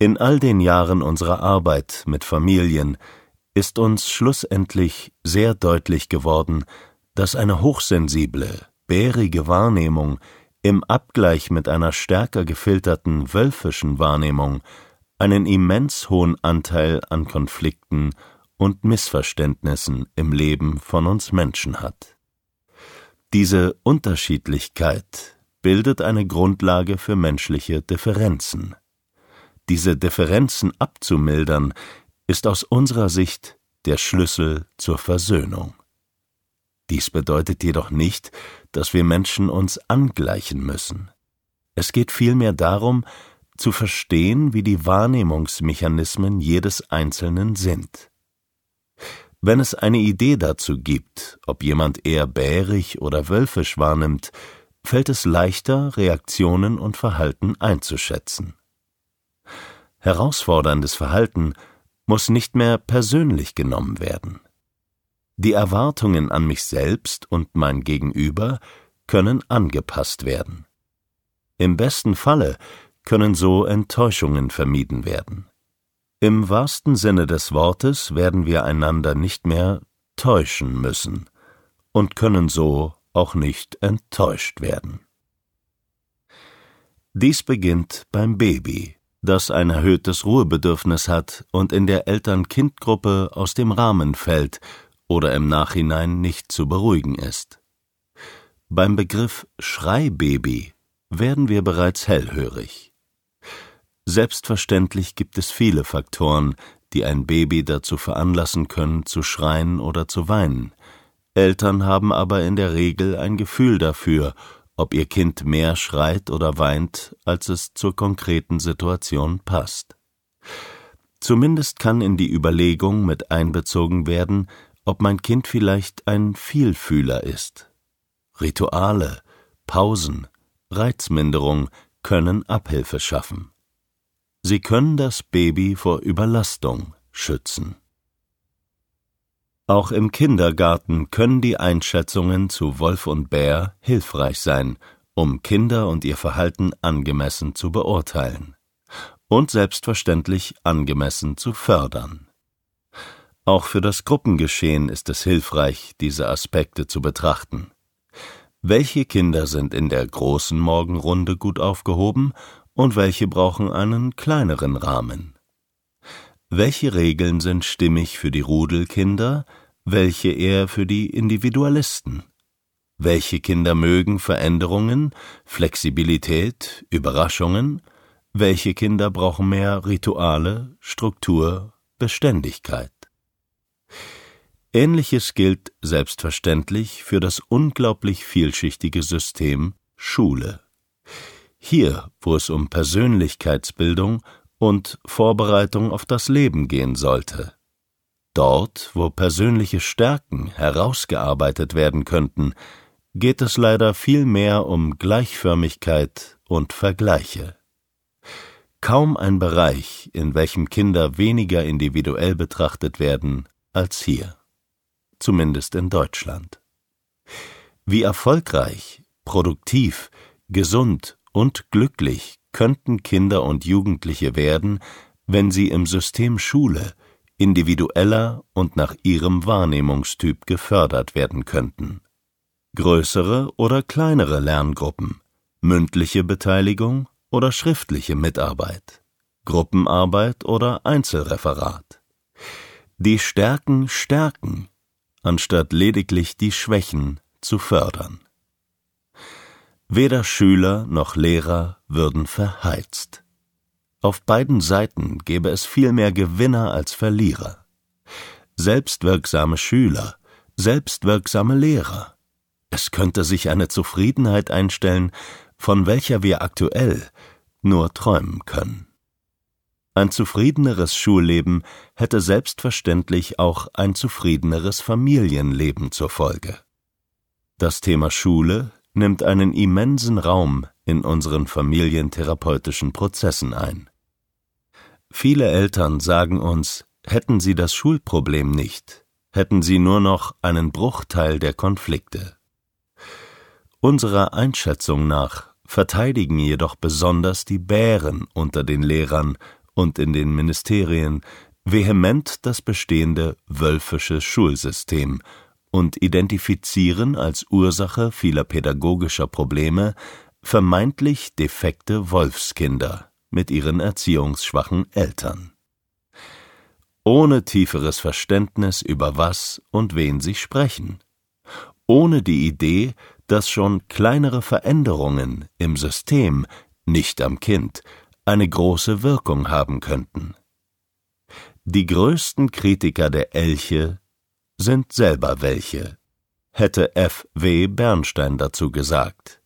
In all den Jahren unserer Arbeit mit Familien ist uns schlussendlich sehr deutlich geworden, dass eine hochsensible, bärige Wahrnehmung im Abgleich mit einer stärker gefilterten wölfischen Wahrnehmung einen immens hohen Anteil an Konflikten und Missverständnissen im Leben von uns Menschen hat. Diese Unterschiedlichkeit bildet eine Grundlage für menschliche Differenzen. Diese Differenzen abzumildern, ist aus unserer Sicht der Schlüssel zur Versöhnung. Dies bedeutet jedoch nicht, dass wir Menschen uns angleichen müssen. Es geht vielmehr darum, zu verstehen, wie die Wahrnehmungsmechanismen jedes Einzelnen sind. Wenn es eine Idee dazu gibt, ob jemand eher bärig oder wölfisch wahrnimmt, fällt es leichter, Reaktionen und Verhalten einzuschätzen. Herausforderndes Verhalten muss nicht mehr persönlich genommen werden. Die Erwartungen an mich selbst und mein Gegenüber können angepasst werden. Im besten Falle können so Enttäuschungen vermieden werden. Im wahrsten Sinne des Wortes werden wir einander nicht mehr täuschen müssen und können so auch nicht enttäuscht werden. Dies beginnt beim Baby, das ein erhöhtes Ruhebedürfnis hat und in der Eltern-Kind-Gruppe aus dem Rahmen fällt oder im Nachhinein nicht zu beruhigen ist. Beim Begriff Schreibaby werden wir bereits hellhörig. Selbstverständlich gibt es viele Faktoren, die ein Baby dazu veranlassen können, zu schreien oder zu weinen. Eltern haben aber in der Regel ein Gefühl dafür, ob ihr Kind mehr schreit oder weint, als es zur konkreten Situation passt. Zumindest kann in die Überlegung mit einbezogen werden, ob mein Kind vielleicht ein Vielfühler ist. Rituale, Pausen, Reizminderung können Abhilfe schaffen. Sie können das Baby vor Überlastung schützen. Auch im Kindergarten können die Einschätzungen zu Wolf und Bär hilfreich sein, um Kinder und ihr Verhalten angemessen zu beurteilen und selbstverständlich angemessen zu fördern. Auch für das Gruppengeschehen ist es hilfreich, diese Aspekte zu betrachten. Welche Kinder sind in der großen Morgenrunde gut aufgehoben und welche brauchen einen kleineren Rahmen? Welche Regeln sind stimmig für die Rudelkinder, welche eher für die Individualisten? Welche Kinder mögen Veränderungen, Flexibilität, Überraschungen? Welche Kinder brauchen mehr Rituale, Struktur, Beständigkeit? Ähnliches gilt selbstverständlich für das unglaublich vielschichtige System Schule. Hier, wo es um Persönlichkeitsbildung und Vorbereitung auf das Leben gehen sollte. Dort, wo persönliche Stärken herausgearbeitet werden könnten, geht es leider viel mehr um Gleichförmigkeit und Vergleiche. Kaum ein Bereich, in welchem Kinder weniger individuell betrachtet werden als hier, zumindest in Deutschland. Wie erfolgreich, produktiv, gesund und glücklich könnten Kinder und Jugendliche werden, wenn sie im System Schule individueller und nach ihrem Wahrnehmungstyp gefördert werden könnten. Größere oder kleinere Lerngruppen, mündliche Beteiligung oder schriftliche Mitarbeit, Gruppenarbeit oder Einzelreferat. Die Stärken stärken, anstatt lediglich die Schwächen zu fördern. Weder Schüler noch Lehrer würden verheizt. Auf beiden Seiten gäbe es viel mehr Gewinner als Verlierer. Selbstwirksame Schüler, selbstwirksame Lehrer. Es könnte sich eine Zufriedenheit einstellen, von welcher wir aktuell nur träumen können. Ein zufriedeneres Schulleben hätte selbstverständlich auch ein zufriedeneres Familienleben zur Folge. Das Thema Schule nimmt einen immensen Raum in unseren familientherapeutischen Prozessen ein. Viele Eltern sagen uns, hätten sie das Schulproblem nicht, hätten sie nur noch einen Bruchteil der Konflikte. Unserer Einschätzung nach verteidigen jedoch besonders die Bären unter den Lehrern und in den Ministerien vehement das bestehende wölfische Schulsystem und identifizieren als Ursache vieler pädagogischer Probleme vermeintlich defekte Wolfskinder mit ihren erziehungsschwachen Eltern. Ohne tieferes Verständnis über was und wen sie sprechen, ohne die Idee, dass schon kleinere Veränderungen im System, nicht am Kind, eine große Wirkung haben könnten. Die größten Kritiker der Elche sind selber welche, hätte F. W. Bernstein dazu gesagt